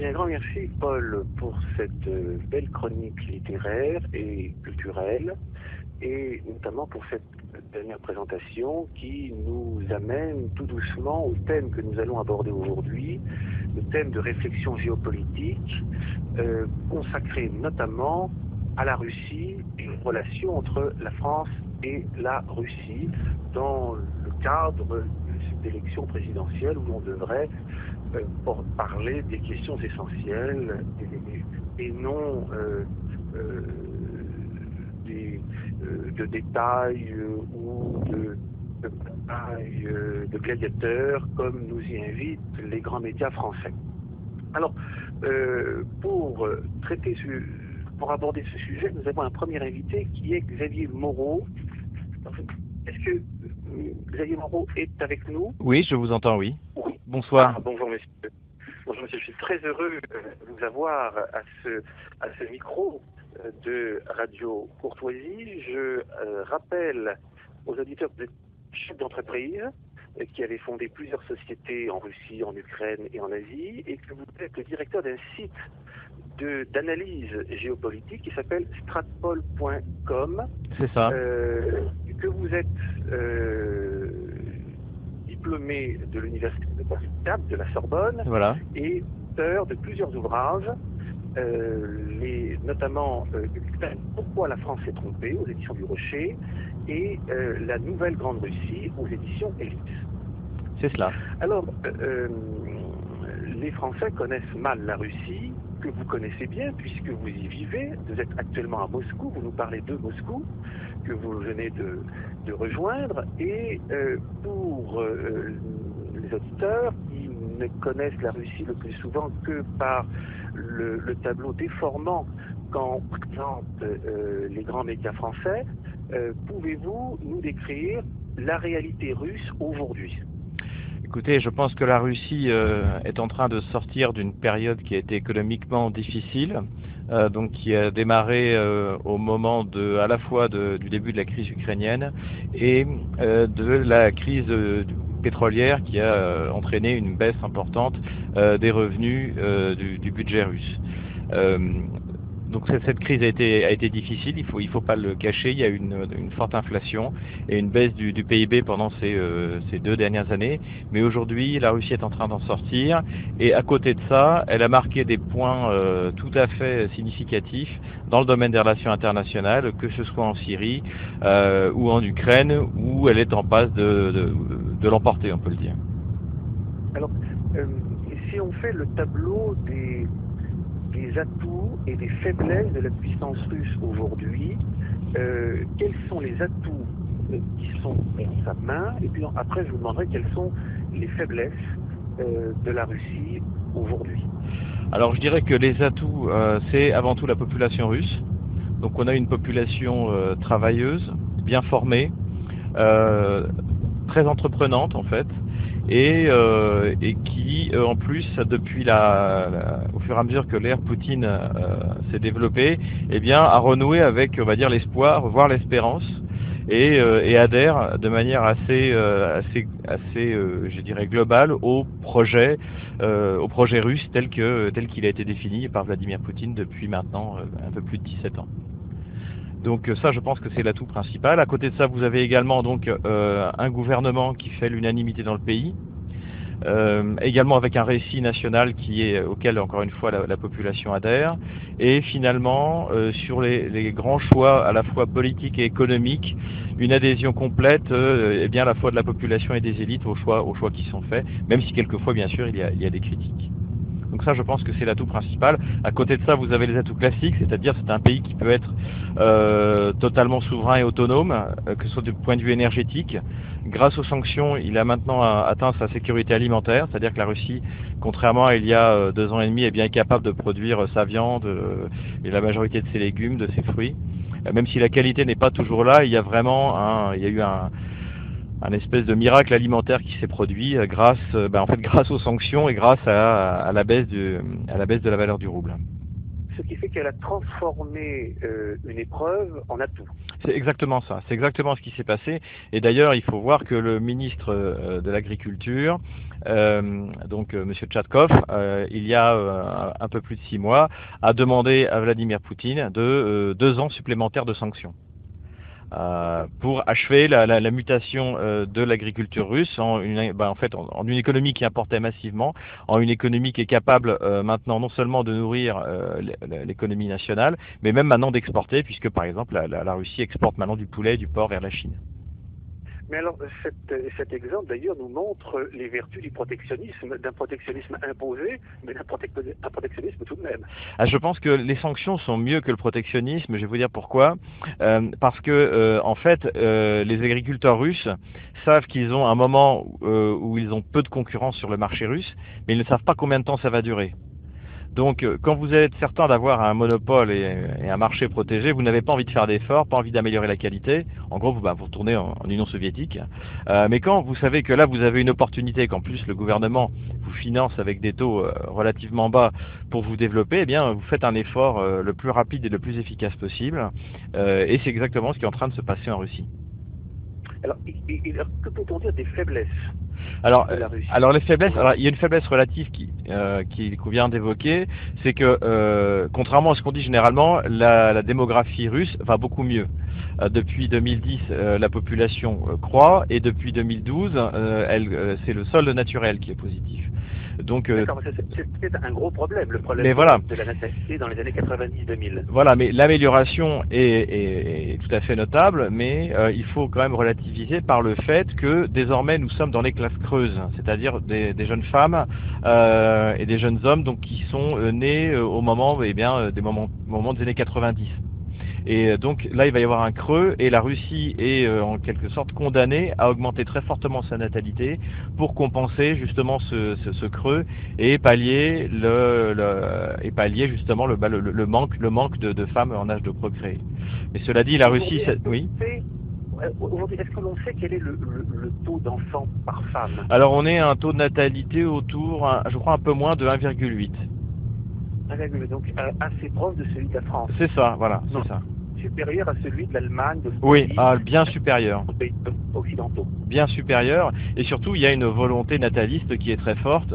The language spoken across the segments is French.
Un grand merci, Paul, pour cette euh, belle chronique littéraire et culturelle, et notamment pour cette dernière présentation qui nous amène tout doucement au thème que nous allons aborder aujourd'hui, le thème de réflexion géopolitique, euh, consacré notamment à la Russie et une relation entre la France et la Russie dans le cadre de cette élection présidentielle où on devrait pour parler des questions essentielles et, et non euh, euh, des, euh, de détails euh, ou de, de batailles euh, de gladiateurs comme nous y invitent les grands médias français. Alors, euh, pour euh, traiter ce, pour aborder ce sujet, nous avons un premier invité qui est Xavier Moreau. Est-ce que euh, Xavier Moreau est avec nous? Oui, je vous entends, oui. Oui. Bonsoir. Ah, bonjour monsieur. Bonjour monsieur, je suis très heureux euh, de vous avoir à ce, à ce micro euh, de Radio Courtoisie. Je euh, rappelle aux auditeurs que vous êtes chef d'entreprise qui avez fondé plusieurs sociétés en Russie, en Ukraine et en Asie et que vous êtes le directeur d'un site de- d'analyse géopolitique qui s'appelle stratpol.com C'est ça. euh, que vous êtes euh, diplômé de l'université de Cap, de la Sorbonne, Voilà. et auteur de plusieurs ouvrages, euh, les, notamment euh, Pourquoi la France s'est trompée aux éditions du Rocher et euh, La Nouvelle Grande Russie aux éditions Ellipse. C'est cela. Alors, les Français connaissent mal la Russie, que vous connaissez bien puisque vous y vivez. Vous êtes actuellement à Moscou, vous nous parlez de Moscou, que vous venez de, rejoindre. Et euh, pour euh, les auditeurs qui ne connaissent la Russie le plus souvent que par le, le tableau déformant qu'en présentent euh, les grands médias français, euh, pouvez-vous nous décrire la réalité russe aujourd'hui? Écoutez, je pense que la Russie euh, est en train de sortir d'une période qui a été économiquement difficile, euh, donc qui a démarré euh, au moment de, à la fois de- du début de la crise ukrainienne et euh, de la crise euh, pétrolière qui a euh, entraîné une baisse importante des revenus du, du budget russe. Donc cette, crise a été, a été difficile, il faut, il faut pas le cacher, il y a une, une forte inflation et une baisse du, du PIB pendant ces, euh, ces deux dernières années. Mais aujourd'hui, la Russie est en train d'en sortir. Et à côté de ça, elle a marqué des points euh, tout à fait significatifs dans le domaine des relations internationales, que ce soit en Syrie euh, ou en Ukraine, où elle est en passe de, de, de l'emporter, on peut le dire. Alors, euh, si on fait le tableau des, des atouts et des faiblesses de la puissance russe aujourd'hui, euh, quels sont les atouts euh, qui sont dans sa main Et puis après, je vous demanderai quelles sont les faiblesses euh, de la Russie aujourd'hui. Alors je dirais que les atouts, c'est avant tout la population russe. Donc on a une population travailleuse, bien formée, très entreprenante en fait, et, euh, et qui euh, en plus depuis la, la- au fur et à mesure que l'ère Poutine euh, s'est développée, eh bien a renoué avec on va dire l'espoir, voire l'espérance. Et, euh, et adhère de manière assez, assez, assez, je dirais globale au projet au projet russe tel que tel qu'il a été défini par Vladimir Poutine depuis maintenant un peu plus de 17 ans. Donc euh, ça, je pense que c'est l'atout principal. À côté de ça, vous avez également donc euh, un gouvernement qui fait l'unanimité dans le pays, euh, également avec un récit national qui est auquel encore une fois la, la population adhère, et finalement sur les, grands choix à la fois politiques et économiques, une adhésion complète, euh, eh bien à la fois de la population et des élites aux choix aux choix qui sont faits, même si quelquefois bien sûr il y a des critiques. Donc ça, je pense que c'est l'atout principal. À côté de ça, vous avez les atouts classiques, c'est-à-dire c'est un pays qui peut être euh, totalement souverain et autonome, euh, que ce soit du point de vue énergétique. Grâce aux sanctions, il a maintenant atteint sa sécurité alimentaire, c'est-à-dire que la Russie, contrairement à il y a euh, deux ans et demi, est bien capable de produire euh, sa viande et la majorité de ses légumes, de ses fruits. Même si la qualité n'est pas toujours là, il y a vraiment un, il y a eu un, un espèce de miracle alimentaire qui s'est produit euh, grâce, euh, ben, en fait, grâce aux sanctions et grâce à, à la baisse du, à la baisse de la valeur du rouble. Ce qui fait qu'elle a transformé euh, une épreuve en atout. C'est exactement ça. C'est exactement ce qui s'est passé. Et d'ailleurs, il faut voir que le ministre euh, de l'Agriculture donc Monsieur Tchatkov, il y a un peu plus de six mois, a demandé à Vladimir Poutine de deux ans supplémentaires de sanctions. Euh, pour achever la, la, la mutation euh, de l'agriculture russe en une, bah, en fait, en, une économie qui importait massivement, en une économie qui est capable euh, maintenant non seulement de nourrir euh, l'économie nationale, mais même maintenant d'exporter, puisque par exemple la, la, Russie exporte maintenant du poulet et du porc vers la Chine. Mais alors, cet, exemple d'ailleurs nous montre les vertus du protectionnisme, d'un protectionnisme imposé, mais d'un protectionnisme tout de même. Ah, je pense que les sanctions sont mieux que le protectionnisme. Je vais vous dire pourquoi. Euh, parce que, euh, en fait, euh, les agriculteurs russes savent qu'ils ont un moment où ils ont peu de concurrence sur le marché russe, mais ils ne savent pas combien de temps ça va durer. Donc, euh, quand vous êtes certain d'avoir un monopole et, un marché protégé, vous n'avez pas envie de faire d'efforts, pas envie d'améliorer la qualité. En gros, vous, bah, vous retournez en, Union soviétique. Euh, mais quand vous savez que là, vous avez une opportunité, qu'en plus le gouvernement vous finance avec des taux euh, relativement bas pour vous développer, eh bien, vous faites un effort le plus rapide et le plus efficace possible. Et c'est exactement ce qui est en train de se passer en Russie. Alors, que peut-on dire des faiblesses alors, alors les faiblesses, alors il y a une faiblesse relative qui euh, qui convient d'évoquer, c'est que euh, contrairement à ce qu'on dit généralement, la, la, démographie russe va beaucoup mieux. Euh, depuis 2010, euh, la population euh, croît et depuis 2012, elle c'est le solde naturel qui est positif. Donc, c'est un gros problème, le problème mais voilà. de la natalité dans les années 90-2000. Voilà, mais l'amélioration est, est, est, tout à fait notable, mais euh, il faut quand même relativiser par le fait que désormais nous sommes dans les classes creuses, c'est-à-dire des, des, jeunes femmes euh, et des jeunes hommes donc qui sont euh, nés au moment, eh bien, des moments, moments des années 90. Et euh, donc là, il va y avoir un creux et la Russie est euh, en quelque sorte condamnée à augmenter très fortement sa natalité pour compenser justement ce, ce, ce creux et pallier le, le et pallier justement le, le, le, manque le manque de, de, femmes en âge de procréer. Mais cela dit, la Russie, oui. Aujourd'hui, est-ce que l'on sait quel est le, le, le taux d'enfants par femme? Alors, on est à un taux de natalité autour, je crois, un peu moins de 1,8. Donc, assez proche de celui de la France. C'est ça, voilà, c'est ça supérieur à celui de l'Allemagne, de Oui, ah, bien supérieur. pays occidentaux. Bien supérieur. Et surtout, il y a une volonté nataliste qui est très forte.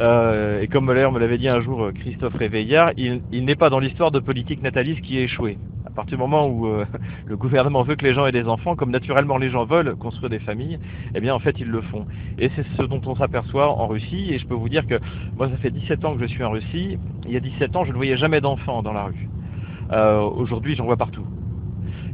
Euh, et comme me l'avait dit un jour Christophe Réveillard, il, il n'est pas dans l'histoire de politique nataliste qui a échoué. À partir du moment où euh, le gouvernement veut que les gens aient des enfants, comme naturellement les gens veulent construire des familles, eh bien en fait ils le font. Et c'est ce dont on s'aperçoit en Russie. Et je peux vous dire que moi ça fait 17 ans que je suis en Russie. Il y a 17 ans, je ne voyais jamais d'enfants dans la rue. Euh, Aujourd'hui, j'en vois partout.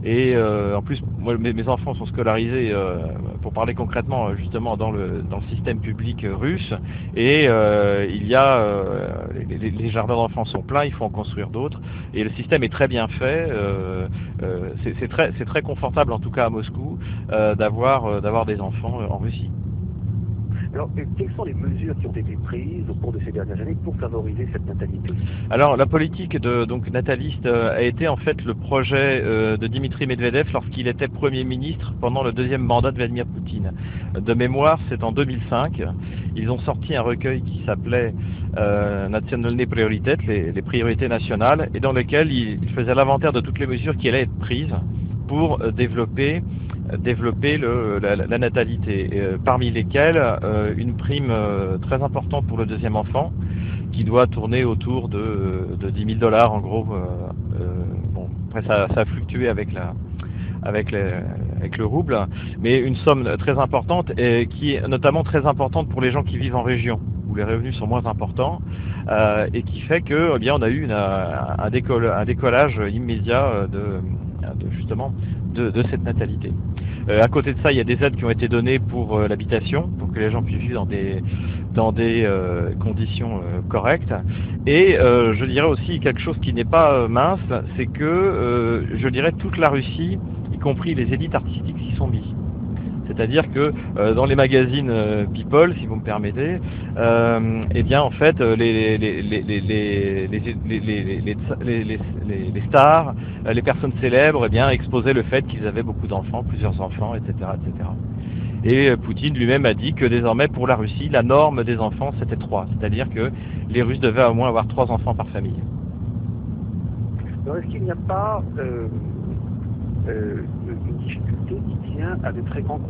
Et euh, en plus, moi, mes, enfants sont scolarisés, euh, pour parler concrètement, justement dans le, dans le système public russe. Et euh, il y a euh, les, les, jardins d'enfants sont pleins, il faut en construire d'autres. Et le système est très bien fait. Euh, c'est très, très confortable, en tout cas à Moscou, d'avoir des enfants en Russie. Alors, quelles sont les mesures qui ont été prises au cours de ces dernières années pour favoriser cette natalité Alors, la politique de, donc, nataliste euh, a été en fait le projet euh, de Dimitri Medvedev lorsqu'il était Premier ministre pendant le deuxième mandat de Vladimir Poutine. De mémoire, c'est en 2005. Ils ont sorti un recueil qui s'appelait euh, Nationalne les, les, priorités nationales, et dans lequel il, il faisait l'inventaire de toutes les mesures qui allaient être prises pour euh, développer développer le, la, la, natalité, euh, parmi lesquelles euh, une prime euh, très importante pour le deuxième enfant, qui doit tourner autour de, de 10 000 dollars en gros. bon, après ça, ça, a fluctué avec la avec, les, avec le rouble, mais une somme très importante et qui est notamment très importante pour les gens qui vivent en région où les revenus sont moins importants euh, et qui fait que eh bien on a eu une, un, un décollage immédiat de, de justement de, cette natalité. Euh, à côté de ça, il y a des aides qui ont été données pour euh, l'habitation, pour que les gens puissent vivre dans des, euh, conditions correctes. Et je dirais aussi quelque chose qui n'est pas mince, c'est que je dirais toute la Russie, y compris les élites artistiques, s'y sont mis. C'est-à-dire que euh, dans les magazines euh, People, si vous me permettez, euh, eh bien en fait les, stars, les personnes célèbres, eh exposaient le fait qu'ils avaient beaucoup d'enfants, plusieurs enfants, etc., etc. Et Poutine lui-même a dit que désormais pour la Russie, la norme des enfants c'était trois, c'est-à-dire que les Russes devaient au moins avoir trois enfants par famille. Est-ce qu'il n'y a pas euh, euh, qui tient à de très grands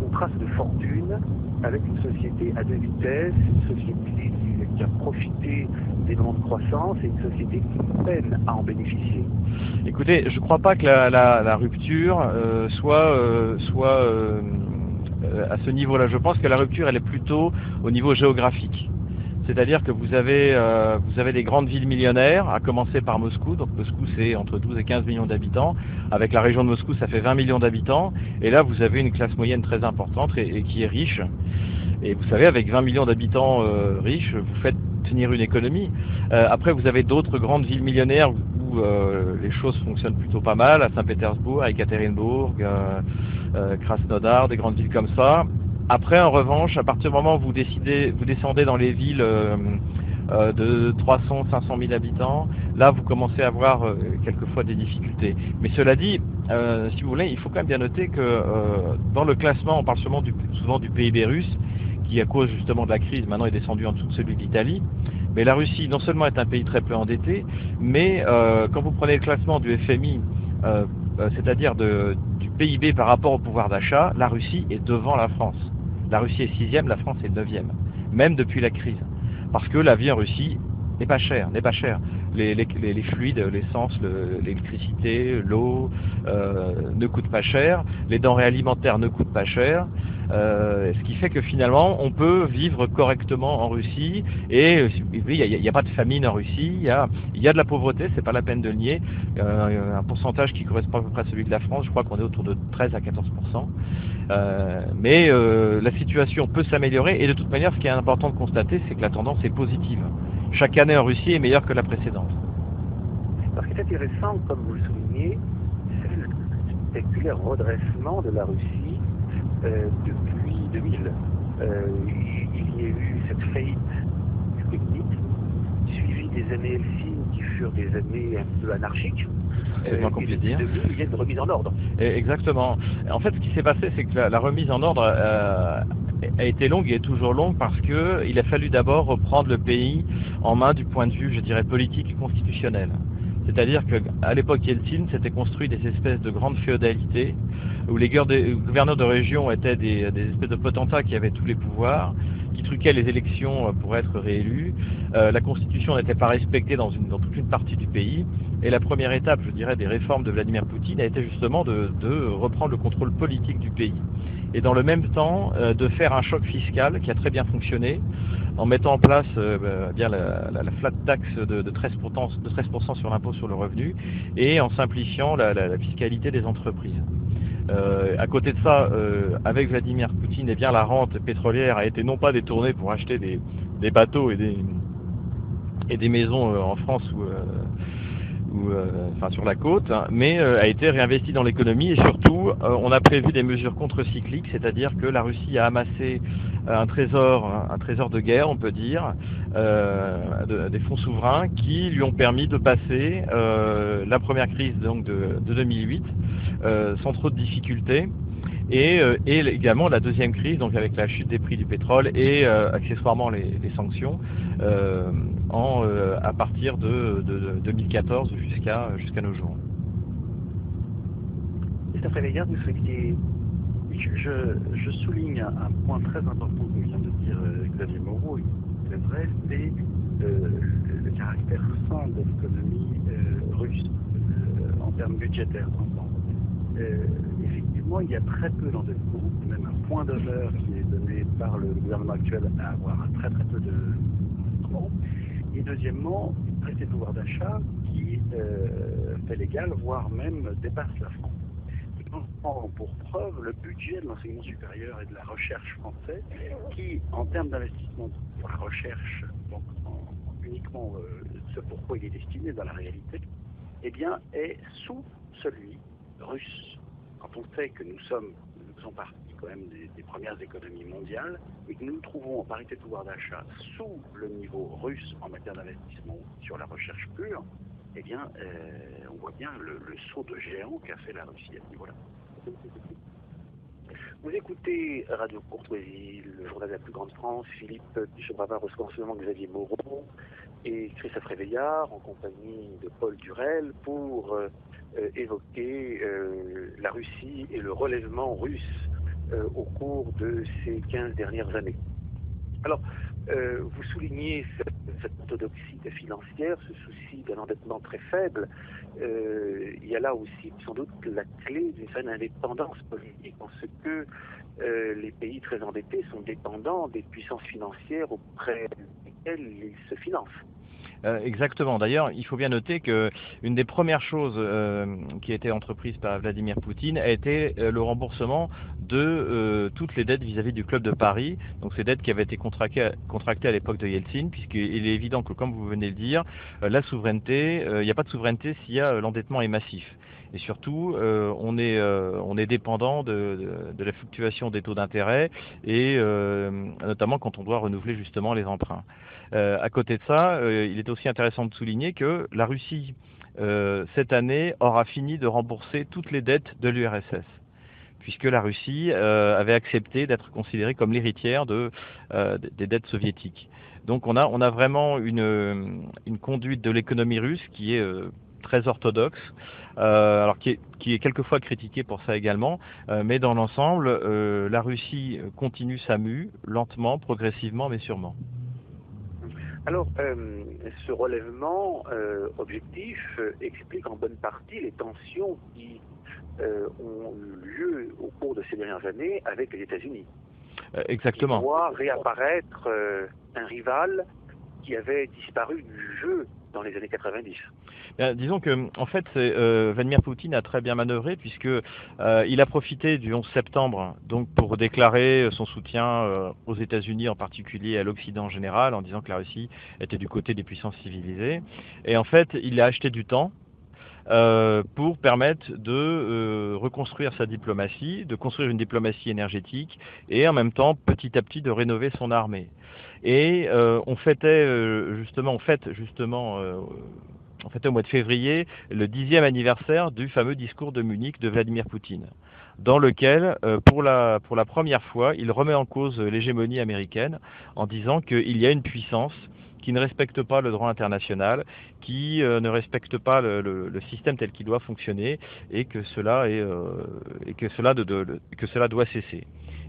contrastes de fortune avec une société à deux vitesses, une société qui a profité des moments de croissance et une société qui peine à en bénéficier Écoutez, je ne crois pas que la, rupture euh, soit, euh, euh, à ce niveau-là. Je pense que la rupture, elle est plutôt au niveau géographique. C'est-à-dire que vous avez, vous avez des grandes villes millionnaires, à commencer par Moscou. Donc Moscou, c'est entre 12 et 15 millions d'habitants. Avec la région de Moscou, ça fait 20 millions d'habitants. Et là, vous avez une classe moyenne très importante et qui est riche. Et vous savez, avec 20 millions d'habitants euh, riches, vous faites tenir une économie. Euh, après, vous avez d'autres grandes villes millionnaires où euh, les choses fonctionnent plutôt pas mal, à Saint-Pétersbourg, à Ekaterinbourg, Krasnodar, des grandes villes comme ça. Après, en revanche, à partir du moment où vous décidez, vous descendez dans les villes de 300, 500 000 habitants, là, vous commencez à avoir quelquefois des difficultés. Mais cela dit, si vous voulez, il faut quand même bien noter que dans le classement, on parle souvent du, souvent du PIB russe, qui à cause justement de la crise maintenant est descendu en dessous de celui d'Italie. Mais la Russie non seulement est un pays très peu endetté, mais euh, quand vous prenez le classement du FMI, euh, euh, c'est-à-dire du PIB par rapport au pouvoir d'achat, la Russie est devant la France. La Russie est sixième, la France est neuvième, même depuis la crise. Parce que la vie en Russie n'est pas chère, n'est pas chère. Les, fluides, l'essence, l'électricité, l'eau ne coûtent pas cher, les denrées alimentaires ne coûtent pas cher, euh, ce qui fait que finalement, on peut vivre correctement en Russie. Et euh, il n'y a, pas de famine en Russie. Il y a, de la pauvreté, c'est pas la peine de le nier. Euh, un pourcentage qui correspond à peu près à celui de la France. Je crois qu'on est autour de 13 à 14% mais la situation peut s'améliorer. Et de toute manière, ce qui est important de constater, c'est que la tendance est positive. Chaque année en Russie est meilleure que la précédente. Ce qui est intéressant, comme vous le soulignez, c'est le spectaculaire redressement de la Russie euh, depuis 2000. Euh, il y a eu cette faillite technique, suivie des années Helsinki qui furent des années un peu anarchiques. C'est moins qu'on dire. il y a une remise en ordre. exactement. En fait, ce qui s'est passé, c'est que la, remise en ordre euh, a été longue et est toujours longue parce qu'il a fallu d'abord reprendre le pays en main du point de vue, je dirais, politique et constitutionnel. C'est-à-dire qu'à l'époque Yeltsin, s'était construit des espèces de grandes féodalités où les gouverneurs de région étaient des, espèces de potentats qui avaient tous les pouvoirs, qui truquaient les élections euh, pour être réélus. Euh, la constitution n'était pas respectée dans, toute une partie du pays. Et la première étape, je dirais, des réformes de Vladimir Poutine a été justement de, reprendre le contrôle politique du pays. Et dans le même temps, euh, de faire un choc fiscal qui a très bien fonctionné en mettant en place bah, bien la, flat tax de, 13%, de 13 sur l'impôt sur le revenu et en simplifiant la fiscalité des entreprises. Euh, à côté de ça, euh, avec Vladimir Poutine, eh bien, la rente pétrolière a été non pas détournée pour acheter des, bateaux et des, maisons euh, en France ou, ou enfin, sur la côte, hein, mais a été réinvestie dans l'économie et surtout, on a prévu des mesures contre-cycliques, c'est-à-dire que la Russie a amassé un trésor, un trésor de guerre, on peut dire, des fonds souverains qui lui ont permis de passer la première crise donc de, de 2008 euh, sans trop de difficultés. Et, euh, également la deuxième crise, donc avec la chute des prix du pétrole et euh, accessoirement les, sanctions, à partir de, 2014 jusqu'à jusqu'à nos jours. Je, je, souligne un point très important que vient de dire Xavier Moreau, c'est vrai, c'est le, caractère fin de l'économie russe en termes budgétaires. Euh, effectivement, il y a très peu d'endettement, même un point d'honneur qui est donné par le gouvernement actuel à avoir très très peu de Et deuxièmement, de pouvoir d'achat qui euh, fait l'égal, voire même dépasse la France. Pour preuve le budget de l'enseignement supérieur et de la recherche français, qui, en termes d'investissement pour la recherche, donc uniquement euh, ce pourquoi il est destiné dans la réalité, eh bien, est sous celui russe, quand on sait que nous sommes, nous faisons partie quand même des, premières économies mondiales et que nous nous trouvons en parité de pouvoir d'achat sous le niveau russe en matière d'investissement sur la recherche pure, eh bien, euh, on voit bien le, saut de géant qu'a fait la Russie à ce niveau-là. Vous écoutez Radio Courtoisie, le journal de la plus grande France, Philippe Duchebravard reçoit en ce moment Xavier Moreau et Christophe Réveillard en compagnie de Paul Durel pour euh, euh, évoquer la Russie et le relèvement russe au cours de ces 15 dernières années. Alors, vous soulignez cette, orthodoxie financière, ce souci d'un endettement très faible. il y a là aussi sans doute la clé d'une certaine indépendance politique en ce que les pays très endettés sont dépendants des puissances financières auprès desquelles ils se financent. Euh, exactement. D'ailleurs, il faut bien noter que une des premières choses euh, qui a été entreprise par Vladimir Poutine a été euh, le remboursement de toutes les dettes vis-à-vis du club de Paris. Donc ces dettes qui avaient été contractées, à l'époque de Yeltsin, puisqu'il est évident que, comme vous venez de le dire, la souveraineté, il n'y a pas de souveraineté s'il y a l'endettement est massif. Et surtout, on, est, on est dépendant de, de, de la fluctuation des taux d'intérêt et notamment quand on doit renouveler justement les emprunts. Euh, à côté de ça, euh, il est aussi intéressant de souligner que la Russie, euh, cette année, aura fini de rembourser toutes les dettes de l'URSS puisque la Russie avait accepté d'être considérée comme l'héritière de, des dettes soviétiques. Donc on a, vraiment une, une conduite de l'économie russe qui est très orthodoxe, alors qui est, qui est, quelquefois critiquée pour ça également, mais dans l'ensemble, la Russie continue sa mue, lentement, progressivement, mais sûrement. Alors, euh, ce relèvement euh, objectif euh, explique en bonne partie les tensions qui ont eu lieu au cours de ces dernières années avec les États-Unis. exactement. On voit réapparaître un rival qui avait disparu du jeu dans les années 90 Disons que, en fait, euh, Vladimir Poutine a très bien manœuvré puisque euh, il a profité du 11 septembre donc pour déclarer son soutien euh, aux États-Unis en particulier à l'Occident en général en disant que la Russie était du côté des puissances civilisées. Et en fait, il a acheté du temps euh, pour permettre de euh, reconstruire sa diplomatie, de construire une diplomatie énergétique et en même temps petit à petit de rénover son armée. Et euh, on fêtait justement, on fête justement en fait, au mois de février, le dixième anniversaire du fameux discours de Munich de Vladimir Poutine, dans lequel, pour, la, première fois, il remet en cause l'hégémonie américaine en disant qu'il y a une puissance qui ne respecte pas le droit international, qui euh, ne respecte pas le, le, système tel qu'il doit fonctionner et que cela, est, euh, et que cela, de, que cela doit cesser.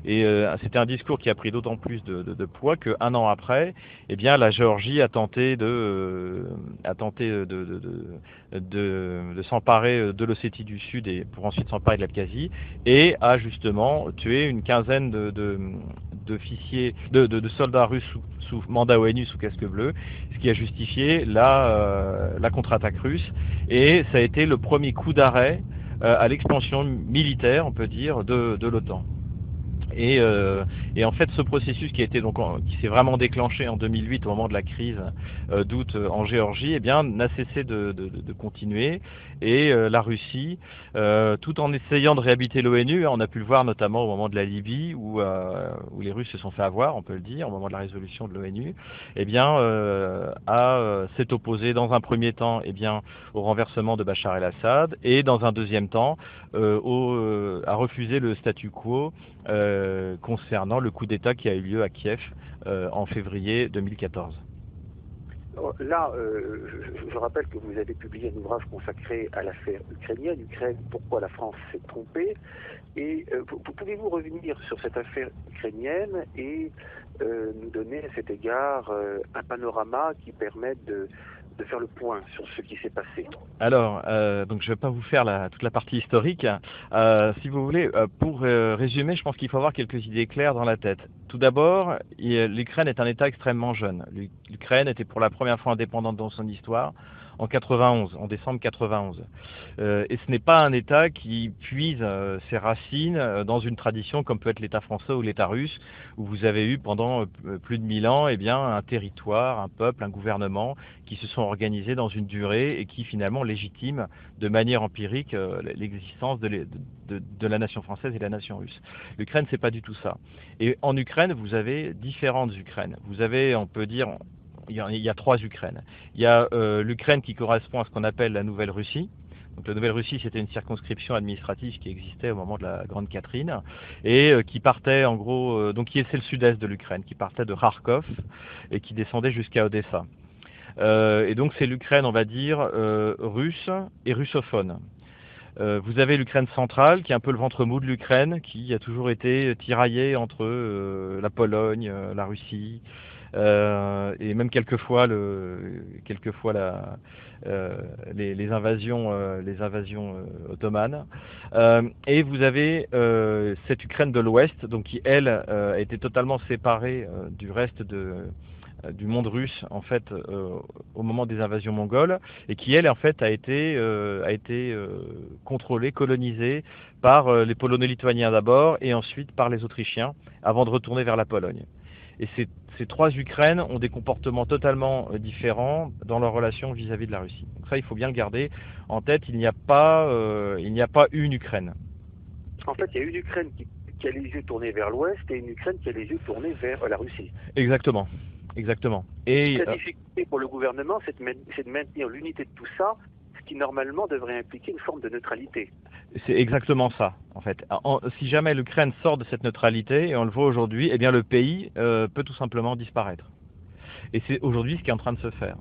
Et euh, c'était un discours qui a pris d'autant plus de, de, de poids qu'un an après, eh bien, la Géorgie a tenté de, euh, a tenté de, s'emparer de l'Ossétie du Sud et pour ensuite s'emparer de l'Abkhazie et a justement tué une quinzaine de, d'officiers, de, soldats russes sous, sous, mandat ONU sous casque bleu, ce qui a justifié la, euh, la contre-attaque russe. Et ça a été le premier coup d'arrêt à l'expansion militaire, on peut dire, de l'OTAN. Et, euh, en fait, ce processus qui a été donc qui s'est vraiment déclenché en 2008 au moment de la crise euh, d'août euh, en Géorgie, eh bien, n'a cessé de, continuer. Et euh, la Russie, tout en essayant de réhabiter l'ONU, hein, on a pu le voir notamment au moment de la Libye où, où les Russes se sont fait avoir, on peut le dire, au moment de la résolution de l'ONU, eh bien, a s'est opposé dans un premier temps, eh bien, au renversement de Bachar el-Assad et dans un deuxième temps, au, a refusé le statu quo. Euh, concernant le coup d'État qui a eu lieu à Kiev euh, en février 2014. Là, euh, je, je, rappelle que vous avez publié un ouvrage consacré à l'affaire ukrainienne, Ukraine, pourquoi la France s'est trompée? Et euh, pouvez-vous revenir sur cette affaire ukrainienne et euh, nous donner à cet égard un panorama qui permette de, de faire le point sur ce qui s'est passé. Alors, euh, donc je ne vais pas vous faire toute la partie historique. Euh, si vous voulez, euh, pour résumer, je pense qu'il faut avoir quelques idées claires dans la tête. Tout d'abord, l'Ukraine est un État extrêmement jeune. L'Ukraine était pour la première fois indépendante dans son histoire en 91, en décembre 91. Euh, et ce n'est pas un État qui puise euh, ses racines euh, dans une tradition comme peut être l'État français ou l'État russe, où vous avez eu pendant plus de mille ans eh bien, un territoire, un peuple, un gouvernement qui se sont organisés dans une durée et qui finalement légitiment de manière empirique l'existence de, la nation française et de la nation russe. L'Ukraine, c'est pas du tout ça. Et en Ukraine, vous avez différentes Ukraines. Vous avez, on peut dire, il y, a, il y a trois Ukraines. Il y a euh, l'Ukraine qui correspond à ce qu'on appelle la Nouvelle-Russie. Donc la Nouvelle-Russie, c'était une circonscription administrative qui existait au moment de la Grande Catherine et euh, qui partait en gros, euh, donc qui c'est le sud-est de l'Ukraine, qui partait de Kharkov et qui descendait jusqu'à Odessa. Euh, et donc c'est l'Ukraine, on va dire, euh, russe et russophone. Euh, vous avez l'Ukraine centrale, qui est un peu le ventre mou de l'Ukraine, qui a toujours été tiraillée entre euh, la Pologne, euh, la Russie, et même quelquefois, le, la, les, les, invasions, les invasions ottomanes. et vous avez cette Ukraine de l'Ouest, donc qui elle a été totalement séparée du reste de euh, du monde russe en fait euh, au moment des invasions mongoles et qui elle en fait a été euh, a été contrôlée, colonisée par les Polono-Lituaniens d'abord et ensuite par les Autrichiens avant de retourner vers la Pologne. Et ces, ces trois Ukraines ont des comportements totalement différents dans leur relation vis-à-vis de la Russie. Donc ça, il faut bien le garder en tête. Il n'y a pas, il n'y a pas une Ukraine. En fait, il y a une Ukraine qui, qui a les yeux tournés vers l'Ouest et une Ukraine qui a les yeux tournés vers la Russie. Exactement. Exactement. Et la euh, difficulté pour le gouvernement, c'est de, maintenir l'unité de tout ça, ce qui normalement devrait impliquer une forme de neutralité. C'est exactement ça, en fait. si jamais l'Ukraine sort de cette neutralité, et on le voit aujourd'hui, eh bien le pays euh, peut tout simplement disparaître. Et c'est aujourd'hui ce qui est en train de se faire.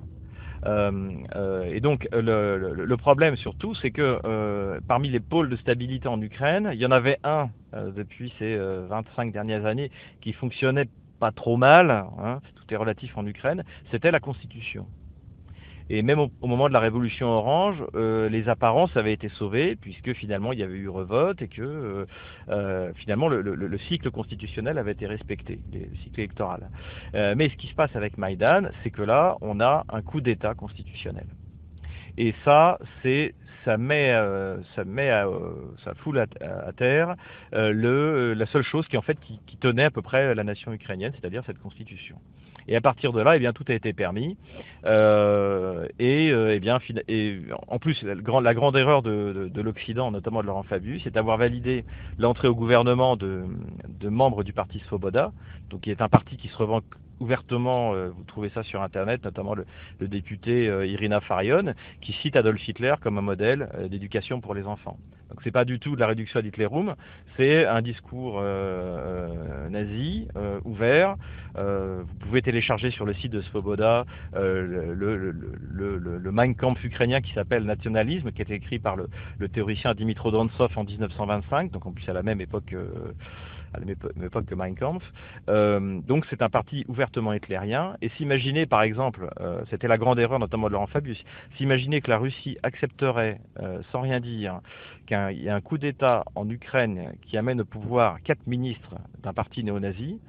Euh, et donc le, problème surtout, c'est que parmi les pôles de stabilité en Ukraine, il y en avait un depuis ces 25 dernières années qui fonctionnait pas trop mal, hein, tout est relatif en Ukraine, c'était la Constitution. Et même au, moment de la révolution orange, euh, les apparences avaient été sauvées, puisque finalement il y avait eu revote et que euh, euh, finalement le, cycle constitutionnel avait été respecté, le cycle électoral. mais ce qui se passe avec Maïdan, c'est que là, on a un coup d'État constitutionnel. Et ça, c'est ça met, ça met, ça fout à, terre euh, le, la seule chose qui en fait qui, tenait à peu près la nation ukrainienne, c'est-à-dire cette constitution. Et à partir de là, eh bien, tout a été permis. Euh, et, eh bien, et en plus, la, la grande erreur de, de, l'Occident, notamment de Laurent Fabius, c'est d'avoir validé l'entrée au gouvernement de, de, membres du parti Svoboda, donc qui est un parti qui se revend ouvertement, euh, vous trouvez ça sur Internet, notamment le, député euh, Irina Farion, qui cite Adolf Hitler comme un modèle euh, d'éducation pour les enfants. Donc c'est pas du tout de la réduction à Hitlerum, c'est un discours nazi, ouvert. vous pouvez télécharger sur le site de Svoboda le, le, Mein Kampf ukrainien qui s'appelle Nationalisme, qui a été écrit par le, théoricien Dimitro Donsov en 1925, donc en plus à la même époque à la même époque que Mein Kampf. Euh, donc c'est un parti ouvertement hitlérien. Et s'imaginer, par exemple, euh, c'était la grande erreur notamment de Laurent Fabius, s'imaginer que la Russie accepterait, euh, sans rien dire, qu'il y ait un coup d'État en Ukraine qui amène au pouvoir quatre ministres d'un parti néo-nazi,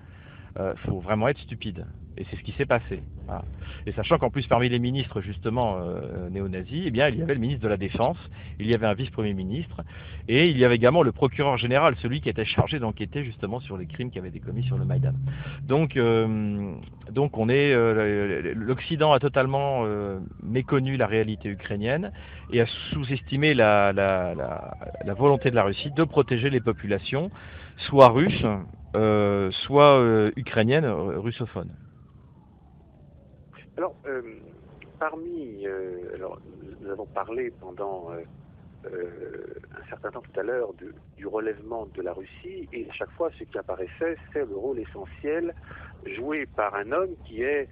il faut vraiment être stupide. Et c'est ce qui s'est passé. Et sachant qu'en plus parmi les ministres justement euh, néo-nazis, eh bien il y avait le ministre de la Défense, il y avait un vice-premier ministre, et il y avait également le procureur général, celui qui était chargé d'enquêter justement sur les crimes qui avaient été commis sur le Maïdan. Donc, euh, donc euh, l'Occident a totalement euh, méconnu la réalité ukrainienne et a sous-estimé la, volonté de la Russie de protéger les populations, soit russes, soit ukrainiennes, russophones. Alors, euh, parmi, euh, alors, nous avons parlé pendant euh, un certain temps tout à l'heure du relèvement de la Russie, et à chaque fois, ce qui apparaissait, c'est le rôle essentiel joué par un homme qui est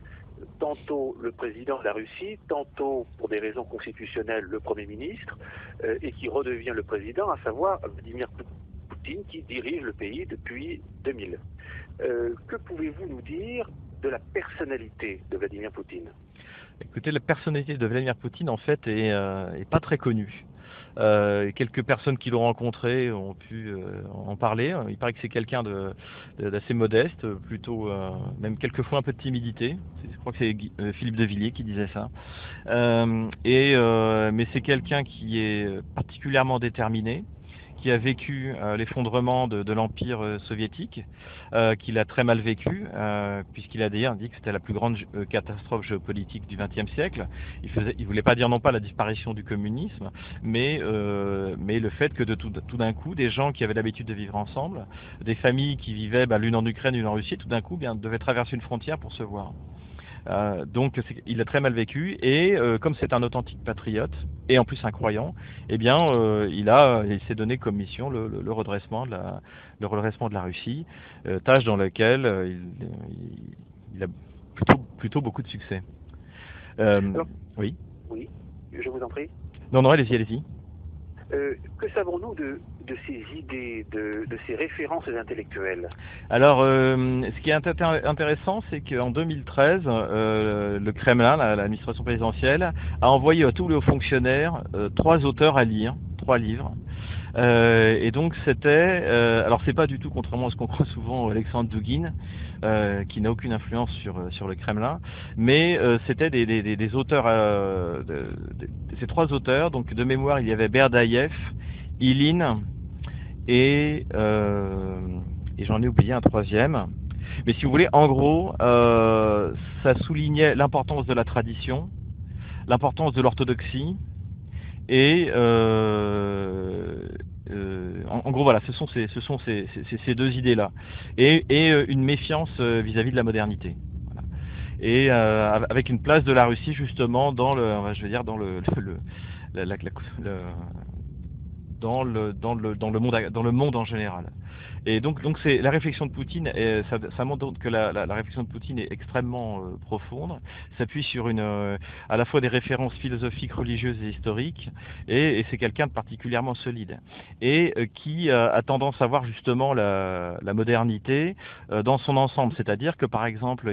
tantôt le président de la Russie, tantôt pour des raisons constitutionnelles le Premier ministre, et qui redevient le président, à savoir Vladimir Poutine, qui dirige le pays depuis 2000. que pouvez-vous nous dire de la personnalité de Vladimir Poutine? Écoutez, la personnalité de Vladimir Poutine, en fait, est, euh, pas très connue. Euh, quelques personnes qui l'ont rencontré ont pu euh, en parler. Il paraît que c'est quelqu'un d'assez modeste, plutôt, même quelquefois un peu de timidité. Je crois que c'est Philippe de Villiers qui disait ça. mais c'est quelqu'un qui est particulièrement déterminé, qui a vécu euh, l'effondrement de, l'Empire euh, soviétique, euh, qu'il a très mal vécu, puisqu'il a d'ailleurs dit que c'était la plus grande catastrophe géopolitique du XXe siècle. Il ne voulait pas dire non pas la disparition du communisme, mais, le fait que de tout, tout d'un coup, des gens qui avaient l'habitude de vivre ensemble, des familles qui vivaient bah, l'une en Ukraine, l'une en Russie, tout d'un coup bien, devaient traverser une frontière pour se voir. Euh, donc il a très mal vécu et euh, comme c'est un authentique patriote et en plus un croyant, eh bien euh, il a il s'est donné comme mission le, le, redressement de la le redressement de la Russie, tâche dans laquelle il, il, a plutôt plutôt beaucoup de succès. oui. Oui, je vous en prie. Non non allez-y allez-y. Euh, que savons-nous de, ces idées, de, ces références intellectuelles? Alors, euh, ce qui est intéressant, c'est qu'en 2013, euh, le Kremlin, l'administration présidentielle, a envoyé à tous les hauts fonctionnaires trois auteurs à lire, trois livres. et donc c'était, alors c'est pas du tout contrairement à ce qu'on croit souvent Alexandre Dugin, qui n'a aucune influence sur sur le Kremlin, mais c'était des, des, auteurs, ces trois auteurs, donc de mémoire il y avait Berdaïev, Ilin et, euh, et j'en ai oublié un troisième. Mais si vous voulez, en gros, euh, ça soulignait l'importance de la tradition, l'importance de l'orthodoxie, et euh, en, gros, voilà, ce sont ces, deux idées-là, et, et, une méfiance vis-à-vis de la modernité. Et avec une place de la Russie justement dans le, je veux dire, dans le, le, le le, dans le monde en général. Et donc, donc c'est la réflexion de Poutine, et ça, ça, montre que la, la, réflexion de Poutine est extrêmement euh, profonde, s'appuie sur une, euh, à la fois des références philosophiques, religieuses et historiques, et, et c'est quelqu'un de particulièrement solide, et euh, qui a tendance à voir justement la, la modernité dans son ensemble, c'est-à-dire que par exemple,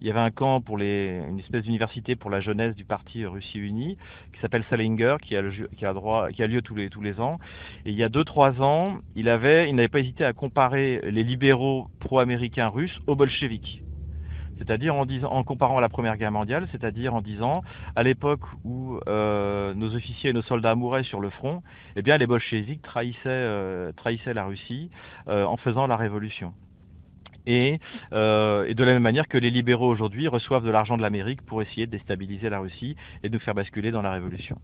il y avait un camp pour les, une espèce d'université pour la jeunesse du parti Russie Unie qui s'appelle Salinger, qui a, lieu tous les, ans. Et il y a deux trois ans, il avait, il n'avait pas hésité à comparer les libéraux pro-américains russes aux bolcheviks. C'est-à-dire en, en comparant la Première Guerre mondiale, c'est-à-dire en disant, à l'époque où euh, nos officiers et nos soldats mouraient sur le front, eh bien les bolcheviks trahissaient, euh, trahissaient la Russie euh, en faisant la révolution. Euh, et, de la même manière que les libéraux aujourd'hui reçoivent de l'argent de l'Amérique pour essayer de déstabiliser la Russie et de nous faire basculer dans la révolution.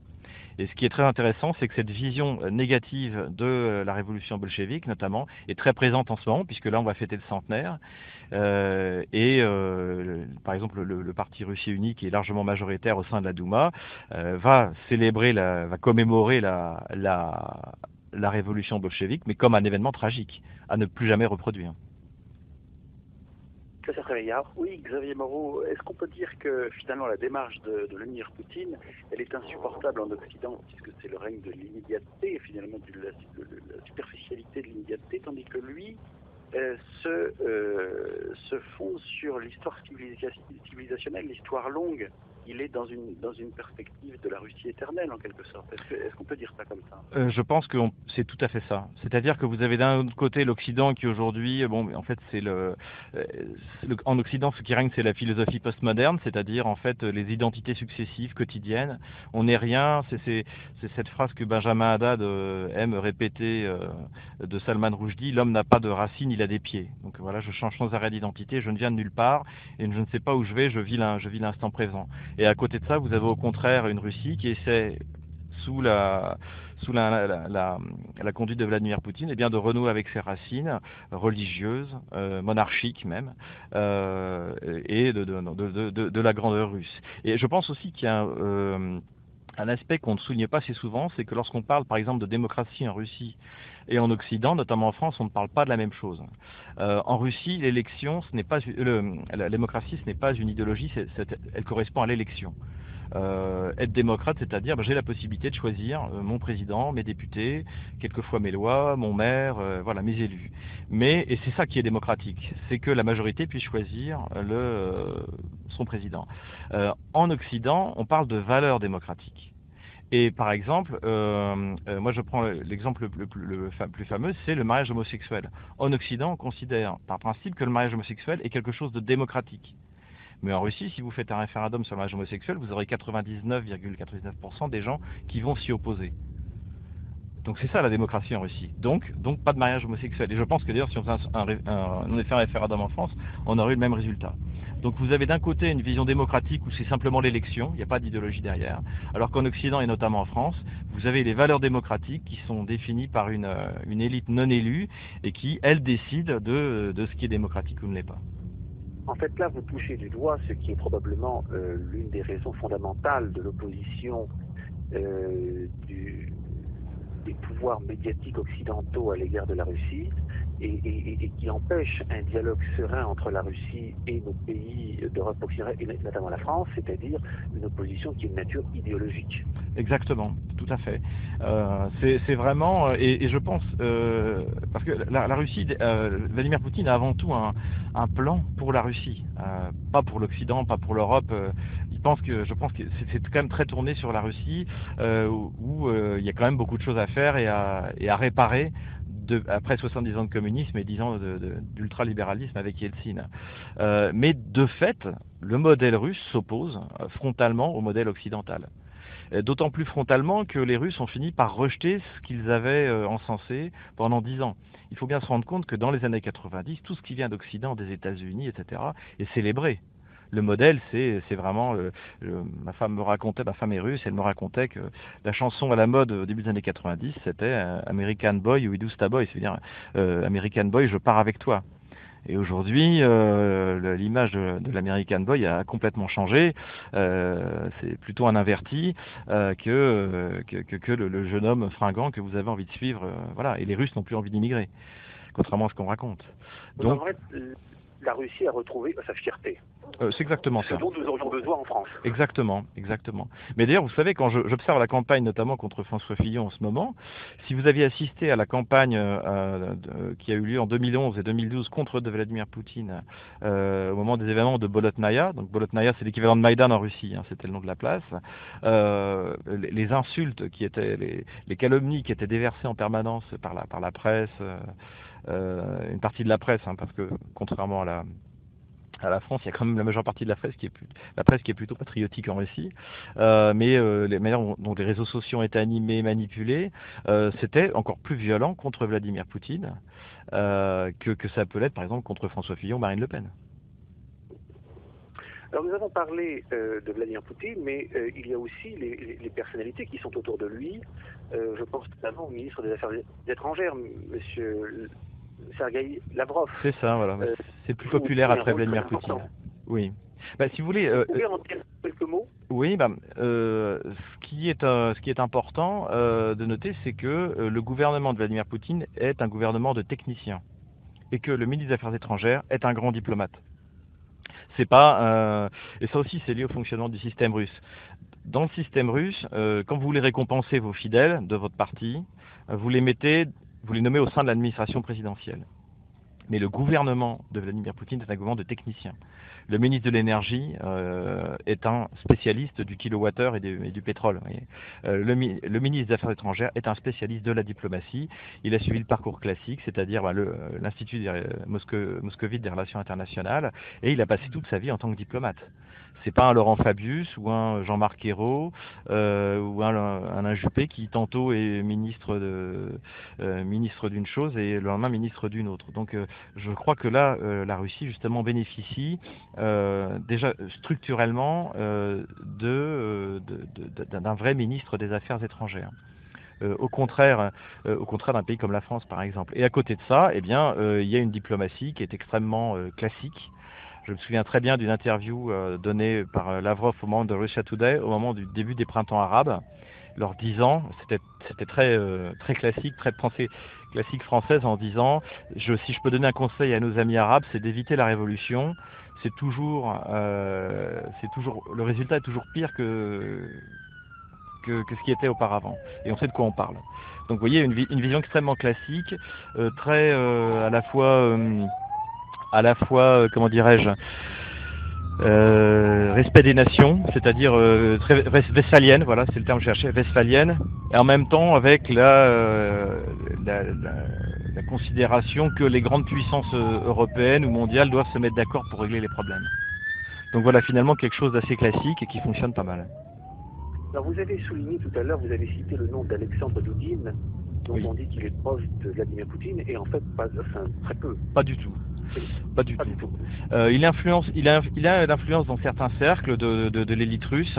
Et ce qui est très intéressant, c'est que cette vision négative de la révolution bolchevique, notamment, est très présente en ce moment, puisque là, on va fêter le centenaire. Euh, et euh, par exemple, le, parti Russie Unie, qui est largement majoritaire au sein de la Douma, va célébrer, va commémorer la, la, la révolution bolchevique, mais comme un événement tragique, à ne plus jamais reproduire. Oui, Xavier Moreau, est-ce qu'on peut dire que finalement la démarche de, de Vladimir Poutine, elle est insupportable en Occident, puisque c'est le règne de l'immédiateté, finalement de la, superficialité de l'immédiateté, tandis que lui euh, se, euh, se fonde sur l'histoire civilisationnelle, l'histoire longue il est dans une, dans une perspective de la Russie éternelle, en quelque sorte. Est-ce qu'on peut dire ça comme ça? Euh, Je pense que c'est tout à fait ça. C'est-à-dire que vous avez d'un côté l'Occident qui aujourd'hui, bon, en fait, c'est euh, le, En Occident, ce qui règne, c'est la philosophie postmoderne, c'est-à-dire, en fait, les identités successives, quotidiennes. On n'est rien. C'est cette phrase que Benjamin Haddad euh, aime répéter de Salman Rushdie l'homme n'a pas de racines, il a des pieds. Donc voilà, je change sans arrêt d'identité, je ne viens de nulle part et je ne sais pas où je vais, je vis l'instant présent. Et à côté de ça, vous avez au contraire une Russie qui essaie, sous la, sous la, la, conduite de Vladimir Poutine, eh bien de renouer avec ses racines religieuses, euh, monarchiques même, euh, et de, de, de, de, la grandeur russe. Et je pense aussi qu'il y a euh, un aspect qu'on ne souligne pas assez souvent, c'est que lorsqu'on parle par exemple de démocratie en Russie et en Occident, notamment en France, on ne parle pas de la même chose. Euh, en Russie, l'élection, ce n'est pas la démocratie, ce n'est pas une idéologie, elle correspond à l'élection. Euh, être démocrate, c'est-à-dire ben, j'ai la possibilité de choisir euh, mon président, mes députés, quelquefois mes lois, mon maire, voilà mes élus. Mais et c'est ça qui est démocratique, c'est que la majorité puisse choisir son président. en Occident, on parle de valeurs démocratiques. Et par exemple, euh, moi je prends l'exemple le, plus fameux, c'est le mariage homosexuel. En Occident, on considère par principe que le mariage homosexuel est quelque chose de démocratique. Mais en Russie, si vous faites un référendum sur le mariage homosexuel, vous aurez 99,99% des gens qui vont s'y opposer. Donc c'est ça la démocratie en Russie. Donc, pas de mariage homosexuel. Et je pense que d'ailleurs si on, faisait un, on fait un référendum en France, on aurait eu le même résultat. Donc vous avez d'un côté une vision démocratique où c'est simplement l'élection, il n'y a pas d'idéologie derrière, alors qu'en Occident et notamment en France, vous avez les valeurs démocratiques qui sont définies par une, une élite non élue et qui, elle, décide de, de ce qui est démocratique ou ne l'est pas. En fait, là, vous touchez du doigt ce qui est probablement euh, l'une des raisons fondamentales de l'opposition euh, des pouvoirs médiatiques occidentaux à l'égard de la Russie. Et, qui empêche un dialogue serein entre la Russie et nos pays d'Europe occidentale, et notamment la France, c'est-à-dire une opposition qui est de nature idéologique. Exactement, tout à fait. Euh, c'est vraiment, euh, et, je pense, euh, parce que la, Russie, Vladimir Poutine a avant tout un, plan pour la Russie, pas pour l'Occident, pas pour l'Europe. il pense que, je pense que c'est quand même très tourné sur la Russie, où, il y a quand même beaucoup de choses à faire et à, et à réparer après 70 ans de communisme et 10 ans d'ultralibéralisme avec Yeltsin. Euh, mais de fait, le modèle russe s'oppose euh, frontalement au modèle occidental. D'autant plus frontalement que les Russes ont fini par rejeter ce qu'ils avaient euh, encensé pendant 10 ans. Il faut bien se rendre compte que dans les années 90, tout ce qui vient d'Occident, des États-Unis, etc., est célébré le modèle, c'est vraiment. Euh, ma femme me racontait, ma femme est russe, elle me racontait que la chanson à la mode au début des années 90, c'était euh, American Boy ou Idusta Boy, c'est-à-dire euh, American Boy, je pars avec toi. Et aujourd'hui, l'image de, l'American Boy a complètement changé. c'est plutôt un inverti que, que, le, jeune homme fringant que vous avez envie de suivre. voilà. Et les Russes n'ont plus envie d'immigrer, contrairement à ce qu'on raconte. Donc, la Russie a retrouvé sa fierté. Euh, c'est exactement ça. Ce dont nous aurions besoin en France. Exactement, exactement. Mais d'ailleurs, vous savez, quand j'observe la campagne, notamment contre François Fillon en ce moment, si vous aviez assisté à la campagne euh, qui a eu lieu en 2011 et 2012 contre Vladimir Poutine euh, au moment des événements de Bolotnaya, donc Bolotnaya c'est l'équivalent de Maïdan en Russie, hein, c'était le nom de la place, les, insultes qui étaient, les, les, calomnies qui étaient déversées en permanence par la, par la presse, une partie de la presse, hein, parce que contrairement à la à la France, il y a quand même la majeure partie de la presse qui est, la presse qui est plutôt patriotique en Russie, euh, mais euh, les manières dont les réseaux sociaux ont été animés, manipulés, euh, c'était encore plus violent contre Vladimir Poutine que, que ça peut l'être par exemple contre François Fillon, Marine Le Pen. Alors nous avons parlé de Vladimir Poutine, mais il y a aussi les, les, personnalités qui sont autour de lui. je pense notamment au ministre des Affaires étrangères, Monsieur Sergei Lavrov. C'est ça, voilà. Euh, c'est plus populaire après Vladimir Poutine. Oui. Bah, si vous voulez. Euh, vous pouvez en dire quelques mots? Oui, bah, euh, ce, qui est, ce qui est important de noter, c'est que le gouvernement de Vladimir Poutine est un gouvernement de techniciens et que le ministre des Affaires étrangères est un grand diplomate. C'est pas et ça aussi c'est lié au fonctionnement du système russe. Dans le système russe, quand vous voulez récompenser vos fidèles de votre parti, vous les mettez vous les nommez au sein de l'administration présidentielle. Mais le gouvernement de Vladimir Poutine est un gouvernement de techniciens. Le ministre de l'énergie euh, est un spécialiste du kilowattheure et, du, pétrole. Euh, le, ministre des Affaires étrangères est un spécialiste de la diplomatie. Il a suivi le parcours classique, c'est-à-dire bah, l'Institut moscovite des relations internationales, et il a passé toute sa vie en tant que diplomate c'est pas un Laurent Fabius ou un Jean-Marc Ayrault euh, ou un, un, Juppé qui tantôt est ministre euh, ministre d'une chose et le lendemain ministre d'une autre. Donc euh, je crois que là la Russie justement bénéficie déjà structurellement de, d'un vrai ministre des Affaires étrangères. au contraire, au contraire d'un pays comme la France par exemple. Et à côté de ça, eh bien, il y a une diplomatie qui est extrêmement classique, je me souviens très bien d'une interview euh, donnée par euh, Lavrov au moment de Russia Today, au moment du début des printemps arabes, leur disant, c'était très, euh, classique, très classique française en disant, si je peux donner un conseil à nos amis arabes, c'est d'éviter la révolution. C'est toujours, c'est toujours, le résultat est toujours pire que, que, ce qui était auparavant. Et on sait de quoi on parle. Donc vous voyez, une, vision extrêmement classique, très à la fois à la fois, euh, comment dirais-je, euh, respect des nations, c'est-à-dire euh, très westphalienne, voilà, c'est le terme que je cherchais, westphalienne, et en même temps avec la, considération que les grandes puissances européennes ou mondiales doivent se mettre d'accord pour régler les problèmes. Donc voilà finalement quelque chose d'assez classique et qui fonctionne pas mal. Alors vous avez souligné tout à l'heure, vous avez cité le nom d'Alexandre Doudine, dont on dit qu'il est proche de Vladimir Poutine, et en fait pas, enfin, très peu. Pas du tout. Pas du tout. Euh, il influence, il a, il a l'influence dans certains cercles de, de, l'élite russe,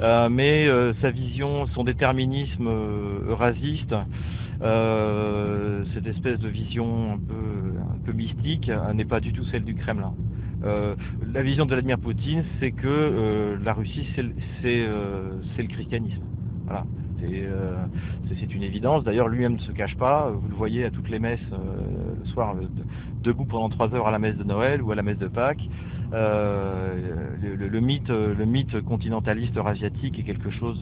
euh, mais euh, sa vision, son déterminisme eurasiste, cette espèce de vision un peu, un peu mystique, n'est pas du tout celle du Kremlin. la vision de Vladimir Poutine, c'est que la Russie, c'est le christianisme. Voilà C'est une évidence. D'ailleurs, lui-même ne se cache pas. Vous le voyez à toutes les messes le soir, debout pendant trois heures à la messe de Noël ou à la messe de Pâques. Le, mythe, le mythe continentaliste eurasiatique est quelque chose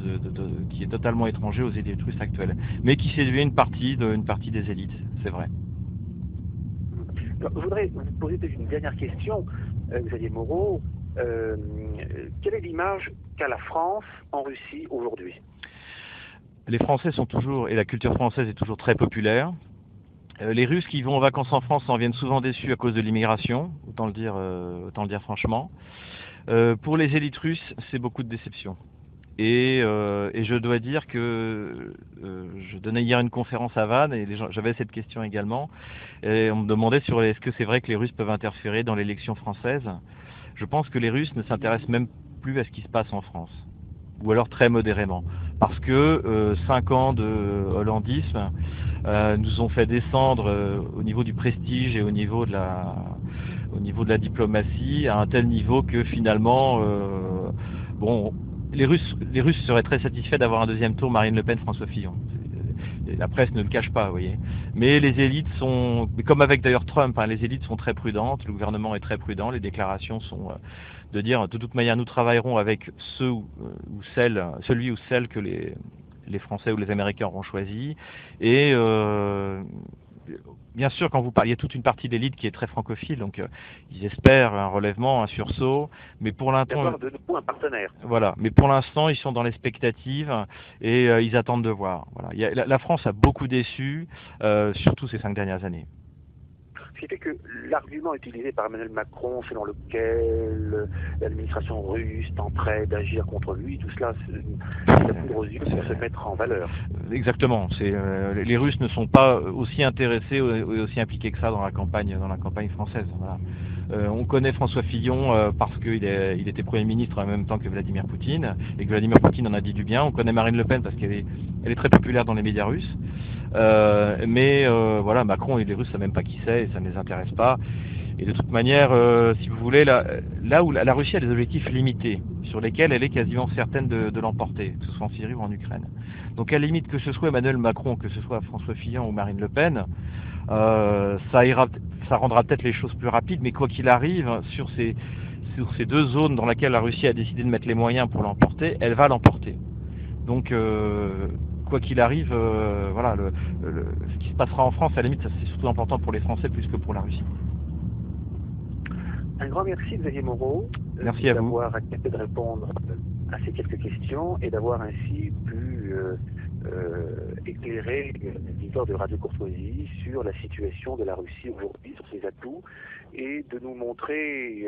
qui est totalement étranger aux élites russes actuelles, mais qui séduit une partie, de, une partie des élites, c'est vrai. Je voudrais vous poser une dernière question, Xavier Moreau. Euh, quelle est l'image qu'a la France en Russie aujourd'hui? Les Français sont toujours, et la culture française est toujours très populaire. Euh, les Russes qui vont en vacances en France en viennent souvent déçus à cause de l'immigration, autant le dire, euh, autant le dire franchement. pour les élites russes, c'est beaucoup de déception. Et, je dois dire que je donnais hier une conférence à Vannes et j'avais cette question également. Et on me demandait sur est-ce que c'est vrai que les Russes peuvent interférer dans l'élection française? Je pense que les Russes ne s'intéressent même plus à ce qui se passe en France, ou alors très modérément, parce que euh, cinq ans de hollandisme euh, nous ont fait descendre euh, au niveau du prestige et au niveau de la au niveau de la diplomatie à un tel niveau que finalement bon les Russes les Russes seraient très satisfaits d'avoir un deuxième tour Marine Le Pen François Fillon la presse ne le cache pas, vous voyez. Mais les élites sont, comme avec d'ailleurs Trump, hein, les élites sont très prudentes, le gouvernement est très prudent, les déclarations sont euh, de dire de toute manière nous travaillerons avec ceux ou, euh, celles, celui ou celle que les, les Français ou les Américains auront choisi. Et euh, bien sûr, quand vous parliez, toute une partie de l'élite qui est très francophile, donc euh, ils espèrent un relèvement, un sursaut, mais pour l'instant, de nouveau un partenaire. Voilà, mais pour l'instant, ils sont dans l'expectative et euh, ils attendent de voir. Voilà. la, France a beaucoup déçu, euh, surtout ces cinq dernières années. Qui que l'argument utilisé par Emmanuel Macron, selon lequel l'administration russe tenterait d'agir contre lui, tout cela, c'est aux yeux pour se mettre en valeur. Exactement. Euh, les Russes ne sont pas aussi intéressés et aussi impliqués que ça dans la campagne, dans la campagne française. Euh, on connaît François Fillon euh, parce qu'il il était Premier ministre en même temps que Vladimir Poutine, et que Vladimir Poutine en a dit du bien. On connaît Marine Le Pen parce qu'elle est, elle est très populaire dans les médias russes. Euh, mais voilà, Macron et les Russes, savent même pas qui c'est, ça ne les intéresse pas. Et de toute manière, si vous voulez, là, là où la, Russie a des objectifs limités, sur lesquels elle est quasiment certaine de, de l'emporter, que ce soit en Syrie ou en Ukraine. Donc à la limite, que ce soit Emmanuel Macron, que ce soit François Fillon ou Marine Le Pen, ça, ira, ça rendra peut-être les choses plus rapides, mais quoi qu'il arrive, sur ces, sur ces deux zones dans lesquelles la Russie a décidé de mettre les moyens pour l'emporter, elle va l'emporter. Donc quoi qu'il arrive, euh, voilà, le, ce qui se passera en France, à la limite, c'est surtout important pour les Français plus que pour la Russie. Un grand merci, Xavier Moreau, merci d'avoir accepté de répondre à ces quelques questions et d'avoir ainsi pu euh, euh, éclairer de Radio Courtoisie sur la situation de la Russie aujourd'hui, sur ses atouts, et de nous montrer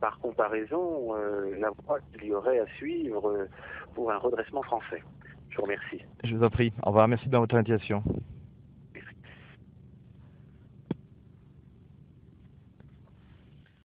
par comparaison la voie qu'il y aurait à suivre pour un redressement français. Je vous remercie. Je vous en prie. Au revoir. Merci de votre invitation.